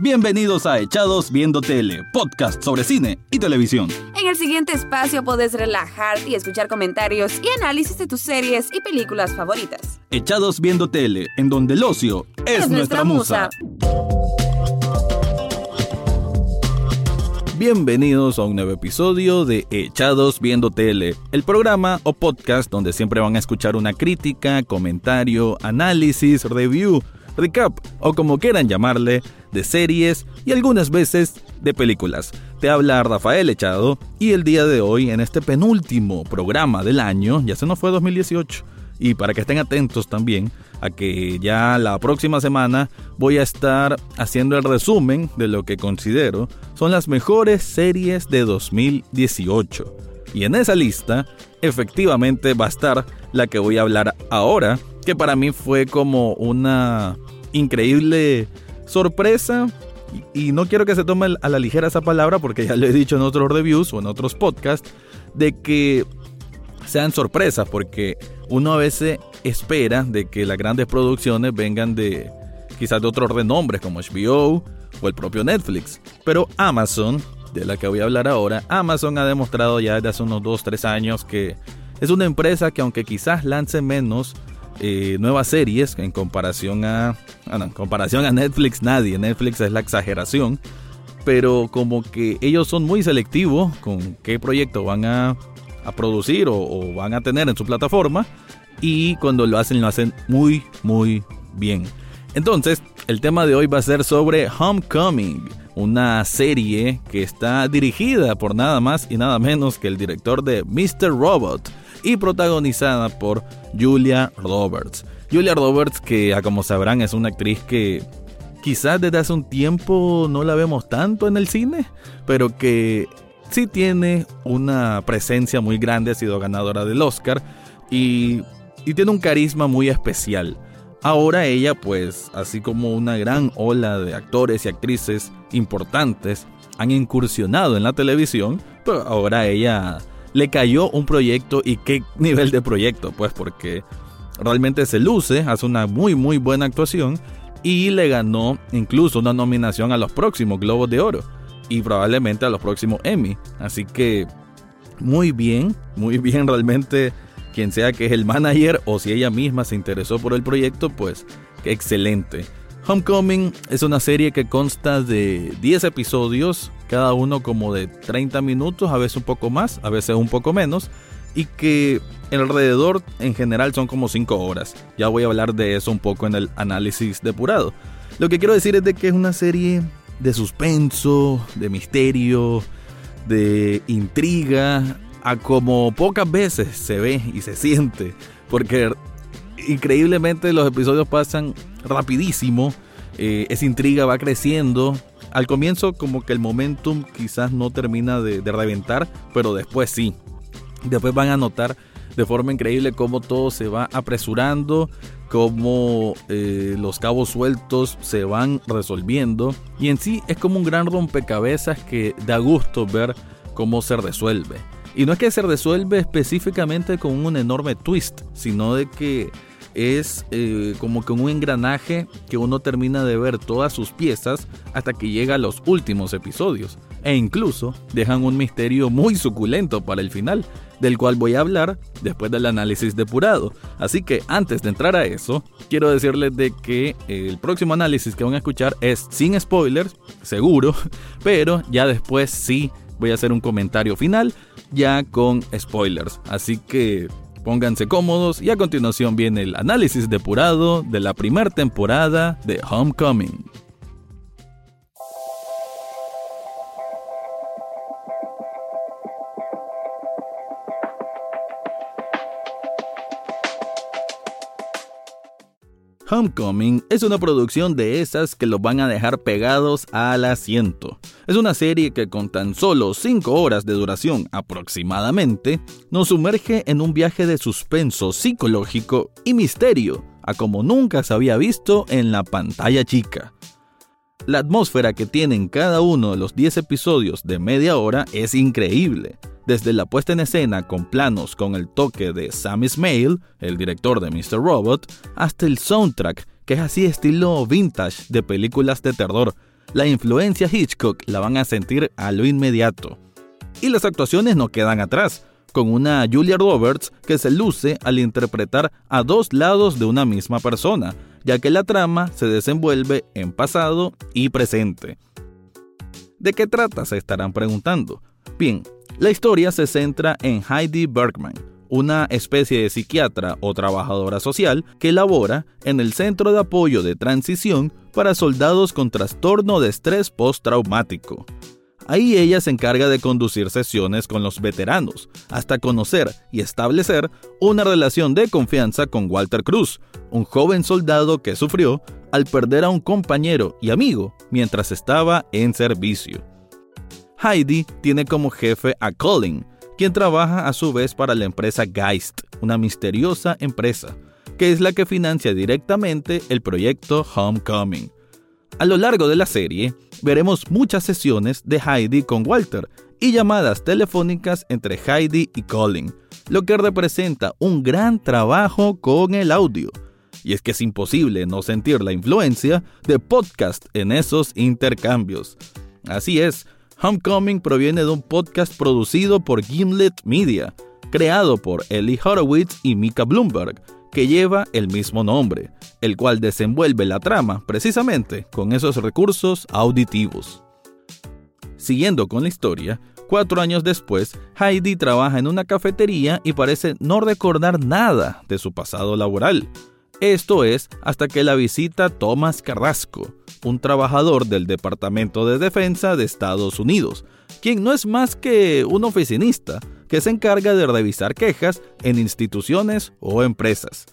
Bienvenidos a Echados Viendo Tele, podcast sobre cine y televisión. En el siguiente espacio podés relajarte y escuchar comentarios y análisis de tus series y películas favoritas. Echados Viendo Tele, en donde el ocio es, nuestra, musa. Bienvenidos a un nuevo episodio de Echados Viendo Tele, el programa o podcast donde siempre van a escuchar una crítica, comentario, análisis, review recap o como quieran llamarle, de series y algunas veces de películas. Te habla Rafael Echado y el día de hoy en este penúltimo programa del año, ya se nos fue 2018, y para que estén atentos también a que ya la próxima semana voy a estar haciendo el resumen de lo que considero son las mejores series de 2018. Y en esa lista, efectivamente va a estar la que voy a hablar ahora, que para mí fue como una increíble sorpresa. Y no quiero que se tome a la ligera esa palabra porque ya lo he dicho en otros reviews o en otros podcasts, de que sean sorpresas, porque uno a veces espera de que las grandes producciones vengan de quizás de otros renombres como HBO o el propio Netflix. Pero Amazon, de la que voy a hablar ahora, Amazon ha demostrado ya desde hace unos 2-3 años que es una empresa que aunque quizás lance menos eh, nuevas series en comparación a, ah, en comparación a Netflix, nadie. Netflix es la exageración. Pero como que ellos son muy selectivos con qué proyecto van a, producir o, van a tener en su plataforma. Y cuando lo hacen, lo hacen muy, muy bien. Entonces, el tema de hoy va a ser sobre Homecoming, una serie que está dirigida por nada más y nada menos que el director de Mr. Robot y protagonizada por Julia Roberts. Julia Roberts, que como sabrán es una actriz que quizás desde hace un tiempo no la vemos tanto en el cine, pero que sí tiene una presencia muy grande, ha sido ganadora del Oscar y, y tiene un carisma muy especial. Ahora ella, pues, así como una gran ola de actores y actrices importantes han incursionado en la televisión, pero ahora ella le cayó un proyecto y qué nivel de proyecto, pues porque realmente se luce, hace una muy muy buena actuación y le ganó incluso una nominación a los próximos Globos de Oro y probablemente a los próximos Emmy. Así que muy bien, muy bien realmente quien sea que es el manager o si ella misma se interesó por el proyecto, pues excelente. Homecoming es una serie que consta de 10 episodios, cada uno como de 30 minutos, a veces un poco más, a veces un poco menos, y que alrededor en general son como 5 horas. Ya voy a hablar de eso un poco en el análisis depurado. Lo que quiero decir es de que es una serie de suspenso, de misterio, de intriga, a como pocas veces se ve y se siente, porque increíblemente los episodios pasan rapidísimo. Eh, esa intriga va creciendo. Al comienzo como que el momentum quizás no termina de, reventar, pero después sí. Después van a notar de forma increíble cómo todo se va apresurando, cómo eh, los cabos sueltos se van resolviendo. Y en sí es como un gran rompecabezas que da gusto ver cómo se resuelve. Y no es que se resuelve específicamente con un enorme twist, sino de que es eh, como que un engranaje que uno termina de ver todas sus piezas hasta que llega a los últimos episodios. E incluso dejan un misterio muy suculento para el final, del cual voy a hablar después del análisis depurado. Así que antes de entrar a eso, quiero decirles de que el próximo análisis que van a escuchar es sin spoilers, seguro, pero ya después sí voy a hacer un comentario final ya con spoilers. Así que Pónganse cómodos y a continuación viene el análisis depurado de la primera temporada de Homecoming. Homecoming es una producción de esas que los van a dejar pegados al asiento. Es una serie que con tan solo 5 horas de duración aproximadamente nos sumerge en un viaje de suspenso psicológico y misterio, a como nunca se había visto en la pantalla chica. La atmósfera que tienen cada uno de los 10 episodios de media hora es increíble desde la puesta en escena con planos con el toque de Sam Ismail, el director de Mr. Robot, hasta el soundtrack, que es así estilo vintage de películas de terror, la influencia Hitchcock la van a sentir a lo inmediato. Y las actuaciones no quedan atrás, con una Julia Roberts que se luce al interpretar a dos lados de una misma persona, ya que la trama se desenvuelve en pasado y presente. ¿De qué trata? se estarán preguntando. Bien, la historia se centra en Heidi Bergman, una especie de psiquiatra o trabajadora social que labora en el Centro de Apoyo de Transición para soldados con trastorno de estrés postraumático. Ahí ella se encarga de conducir sesiones con los veteranos, hasta conocer y establecer una relación de confianza con Walter Cruz, un joven soldado que sufrió al perder a un compañero y amigo mientras estaba en servicio. Heidi tiene como jefe a Colin, quien trabaja a su vez para la empresa Geist, una misteriosa empresa, que es la que financia directamente el proyecto Homecoming. A lo largo de la serie, veremos muchas sesiones de Heidi con Walter y llamadas telefónicas entre Heidi y Colin, lo que representa un gran trabajo con el audio. Y es que es imposible no sentir la influencia de podcast en esos intercambios. Así es, Homecoming proviene de un podcast producido por Gimlet Media, creado por Ellie Horowitz y Mika Bloomberg, que lleva el mismo nombre, el cual desenvuelve la trama precisamente con esos recursos auditivos. Siguiendo con la historia, cuatro años después, Heidi trabaja en una cafetería y parece no recordar nada de su pasado laboral. Esto es hasta que la visita Thomas Carrasco, un trabajador del Departamento de Defensa de Estados Unidos, quien no es más que un oficinista que se encarga de revisar quejas en instituciones o empresas.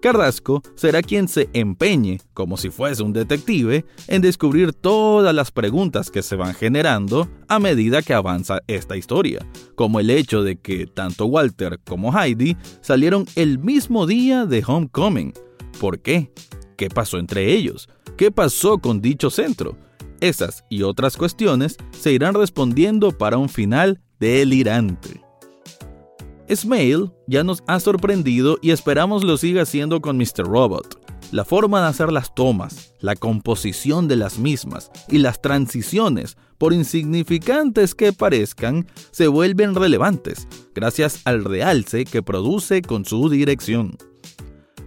Carrasco será quien se empeñe, como si fuese un detective, en descubrir todas las preguntas que se van generando a medida que avanza esta historia, como el hecho de que tanto Walter como Heidi salieron el mismo día de Homecoming. ¿Por qué? ¿Qué pasó entre ellos? ¿Qué pasó con dicho centro? Esas y otras cuestiones se irán respondiendo para un final delirante. Smail ya nos ha sorprendido y esperamos lo siga haciendo con Mr. Robot. La forma de hacer las tomas, la composición de las mismas y las transiciones, por insignificantes que parezcan, se vuelven relevantes gracias al realce que produce con su dirección.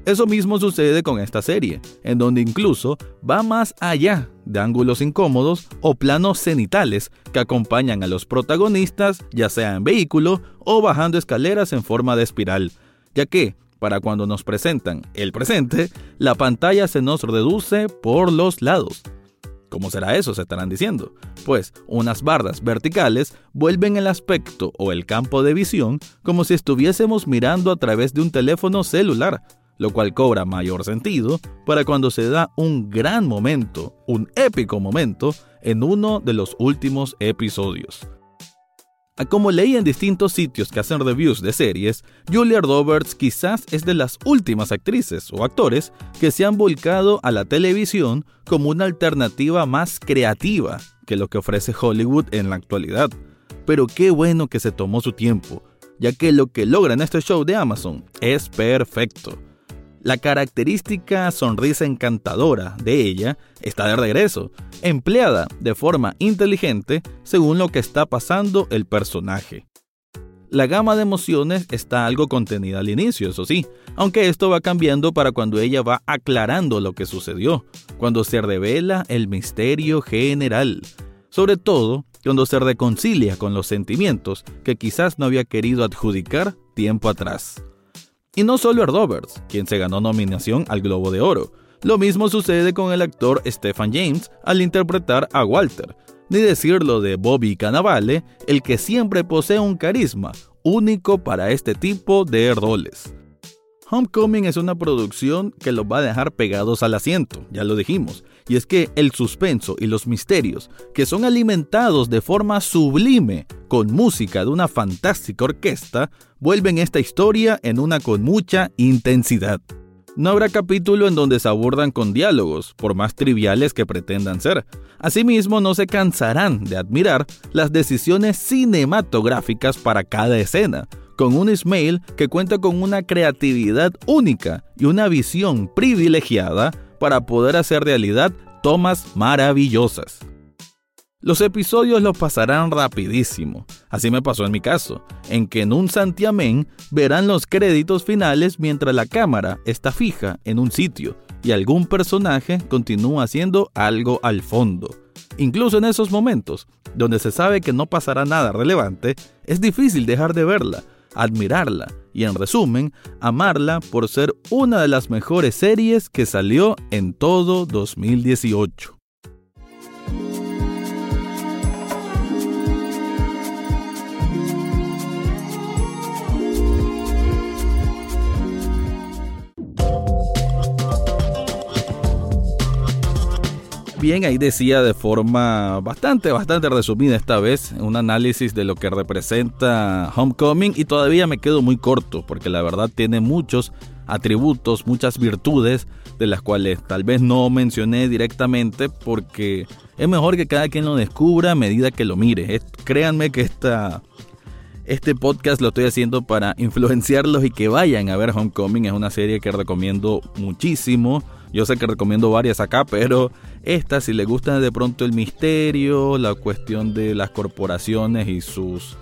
Eso mismo sucede con esta serie, en donde incluso va más allá de ángulos incómodos o planos cenitales que acompañan a los protagonistas, ya sea en vehículo o bajando escaleras en forma de espiral, ya que, para cuando nos presentan el presente, la pantalla se nos reduce por los lados. ¿Cómo será eso? Se estarán diciendo. Pues unas bardas verticales vuelven el aspecto o el campo de visión como si estuviésemos mirando a través de un teléfono celular, lo cual cobra mayor sentido para cuando se da un gran momento, un épico momento, en uno de los últimos episodios. Como leí en distintos sitios que hacen reviews de series, Julia Roberts quizás es de las últimas actrices o actores que se han volcado a la televisión como una alternativa más creativa que lo que ofrece Hollywood en la actualidad. Pero qué bueno que se tomó su tiempo, ya que lo que logra en este show de Amazon es perfecto. La característica sonrisa encantadora de ella está de regreso, empleada de forma inteligente según lo que está pasando el personaje. La gama de emociones está algo contenida al inicio, eso sí, aunque esto va cambiando para cuando ella va aclarando lo que sucedió, cuando se revela el misterio general, sobre todo cuando se reconcilia con los sentimientos que quizás no había querido adjudicar tiempo atrás. Y no solo a Roberts, quien se ganó nominación al Globo de Oro. Lo mismo sucede con el actor Stephen James al interpretar a Walter, ni decirlo de Bobby Cannavale, el que siempre posee un carisma único para este tipo de roles. Homecoming es una producción que los va a dejar pegados al asiento, ya lo dijimos, y es que el suspenso y los misterios, que son alimentados de forma sublime con música de una fantástica orquesta, vuelven esta historia en una con mucha intensidad. No habrá capítulo en donde se abordan con diálogos, por más triviales que pretendan ser. Asimismo, no se cansarán de admirar las decisiones cinematográficas para cada escena, con un Ismail que cuenta con una creatividad única y una visión privilegiada para poder hacer realidad tomas maravillosas. Los episodios los pasarán rapidísimo, así me pasó en mi caso, en que en un santiamén verán los créditos finales mientras la cámara está fija en un sitio y algún personaje continúa haciendo algo al fondo. Incluso en esos momentos, donde se sabe que no pasará nada relevante, es difícil dejar de verla, admirarla y en resumen, amarla por ser una de las mejores series que salió en todo 2018. Bien, ahí decía de forma bastante, bastante resumida esta vez un análisis de lo que representa Homecoming y todavía me quedo muy corto porque la verdad tiene muchos atributos, muchas virtudes de las cuales tal vez no mencioné directamente porque es mejor que cada quien lo descubra a medida que lo mire. créanme que esta, este podcast lo estoy haciendo para influenciarlos y que vayan a ver Homecoming. Es una serie que recomiendo muchísimo. Yo sé que recomiendo varias acá, pero esta, si le gusta de pronto el misterio, la cuestión de las corporaciones y sus,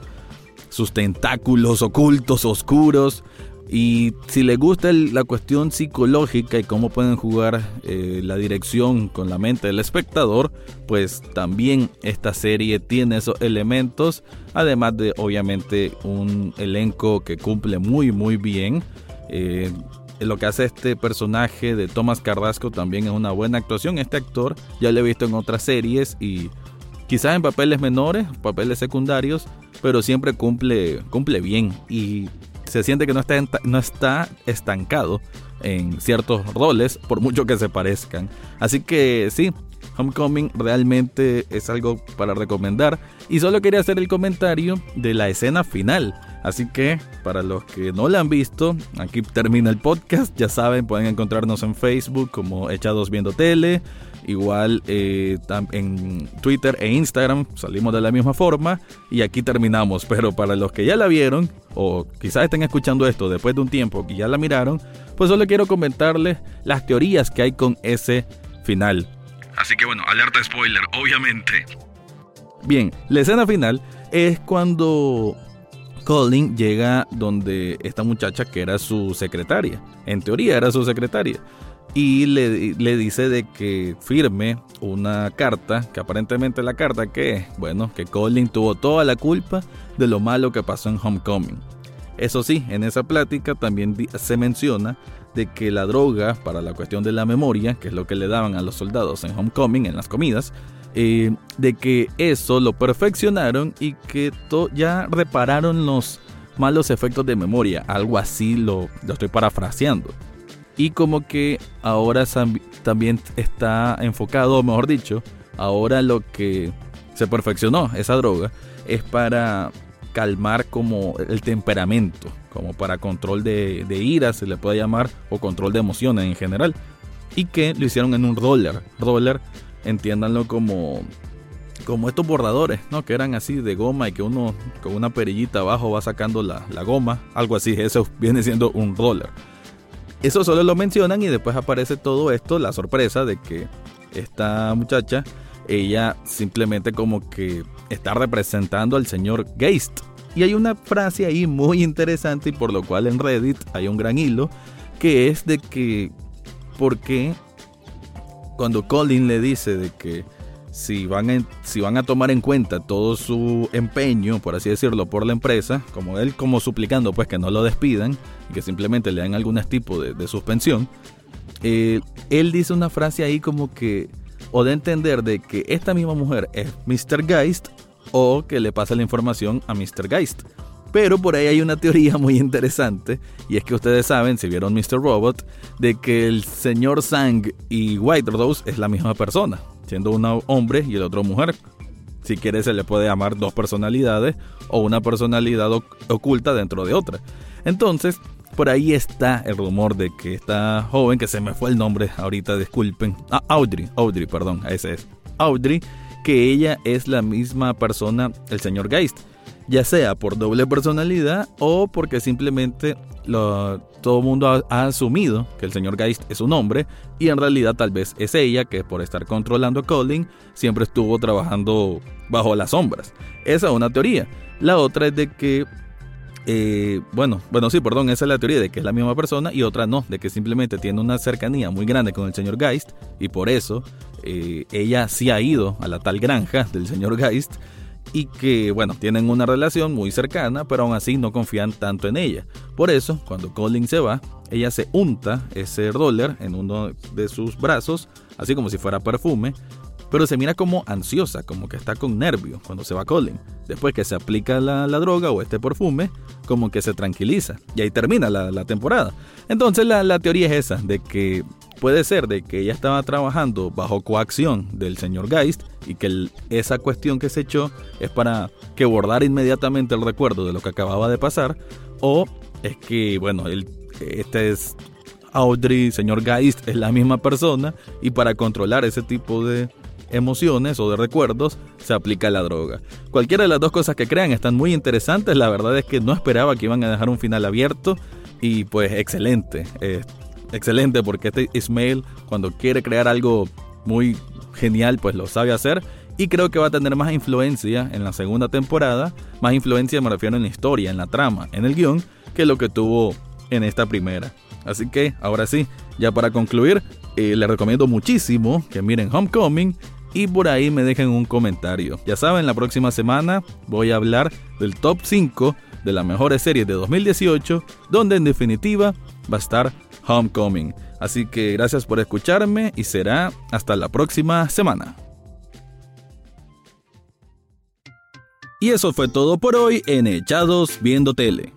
sus tentáculos ocultos, oscuros, y si le gusta la cuestión psicológica y cómo pueden jugar eh, la dirección con la mente del espectador, pues también esta serie tiene esos elementos, además de obviamente un elenco que cumple muy muy bien. Eh, lo que hace este personaje de Thomas Carrasco también es una buena actuación. Este actor ya lo he visto en otras series y quizás en papeles menores, papeles secundarios, pero siempre cumple, cumple bien y se siente que no está, no está estancado en ciertos roles, por mucho que se parezcan. Así que sí, Homecoming realmente es algo para recomendar. Y solo quería hacer el comentario de la escena final Así que, para los que no la han visto, aquí termina el podcast. Ya saben, pueden encontrarnos en Facebook como Echados Viendo Tele. Igual eh, en Twitter e Instagram salimos de la misma forma. Y aquí terminamos. Pero para los que ya la vieron, o quizás estén escuchando esto después de un tiempo que ya la miraron, pues solo quiero comentarles las teorías que hay con ese final. Así que bueno, alerta spoiler, obviamente. Bien, la escena final es cuando Colin llega donde esta muchacha que era su secretaria. En teoría era su secretaria. Y le, le, dice de que firme una carta, que aparentemente la carta que bueno, que Colin tuvo toda la culpa de lo malo que pasó en Homecoming. Eso sí, en esa plática también se menciona de que la droga para la cuestión de la memoria, que es lo que le daban a los soldados en Homecoming, en las comidas, eh, de que eso lo perfeccionaron y que ya repararon los malos efectos de memoria. Algo así lo, estoy parafraseando. Y como que ahora también está enfocado, mejor dicho, ahora lo que se perfeccionó, esa droga, es para calmar como el temperamento, como para control de, de ira se le puede llamar, o control de emociones en general. Y que lo hicieron en un roller. Roller entiéndanlo como como estos bordadores, ¿no? Que eran así de goma y que uno con una perillita abajo va sacando la, goma, algo así, eso viene siendo un roller. Eso solo lo mencionan y después aparece todo esto, la sorpresa de que esta muchacha, ella simplemente como que está representando al señor Geist. Y hay una frase ahí muy interesante y por lo cual en Reddit hay un gran hilo, que es de que, ¿por qué cuando Colin le dice de que si van, a, si van a tomar en cuenta todo su empeño, por así decirlo, por la empresa, como él como suplicando pues que no lo despidan y que simplemente le den algún tipo de, suspensión, eh, él dice una frase ahí como que, o de entender de que esta misma mujer es Mr. Geist o que le pasa la información a Mr. Geist. Pero por ahí hay una teoría muy interesante, y es que ustedes saben, si vieron Mr. Robot, de que el señor Sang y White Rose es la misma persona, siendo uno hombre y el otro mujer. Si quiere se le puede llamar dos personalidades o una personalidad oculta dentro de otra. Entonces, por ahí está el rumor de que esta joven, que se me fue el nombre ahorita, disculpen, ah, Audrey, Audrey, perdón, ese es, Audrey, que ella es la misma persona, el señor Geist ya sea por doble personalidad o porque simplemente todo el mundo ha, asumido que el señor Geist es un hombre y en realidad tal vez es ella que por estar controlando a Colin siempre estuvo trabajando bajo las sombras. Esa es una teoría. La otra es de que eh, bueno, bueno, sí, perdón, esa es la teoría de que es la misma persona y otra no, de que simplemente tiene una cercanía muy grande con el señor Geist y por eso eh, ella sí ha ido a la tal granja del señor Geist y que, bueno, tienen una relación muy cercana, pero aún así no confían tanto en ella. Por eso, cuando Colin se va, ella se unta ese roller en uno de sus brazos, así como si fuera perfume, pero se mira como ansiosa, como que está con nervio cuando se va Colin. Después que se aplica la, droga o este perfume, como que se tranquiliza. Y ahí termina la, temporada. Entonces la, teoría es esa, de que puede ser de que ella estaba trabajando bajo coacción del señor Geist y que esa cuestión que se echó es para que bordara inmediatamente el recuerdo de lo que acababa de pasar. O es que, bueno, el, este es Audrey, señor Geist, es la misma persona y para controlar ese tipo de, emociones o de recuerdos, se aplica la droga. Cualquiera de las dos cosas que crean están muy interesantes. La verdad es que no esperaba que iban a dejar un final abierto y pues excelente. Eh, excelente porque este Ismail cuando quiere crear algo muy genial pues lo sabe hacer y creo que va a tener más influencia en la segunda temporada, más influencia me refiero en la historia, en la trama, en el guion, que lo que tuvo en esta primera. Así que ahora sí, ya para concluir, eh, les recomiendo muchísimo que miren Homecoming y por ahí me dejen un comentario. Ya saben, la próxima semana voy a hablar del top 5 de las mejores series de 2018, donde en definitiva va a estar Homecoming. Así que gracias por escucharme y será hasta la próxima semana. Y eso fue todo por hoy en Echados Viendo Tele.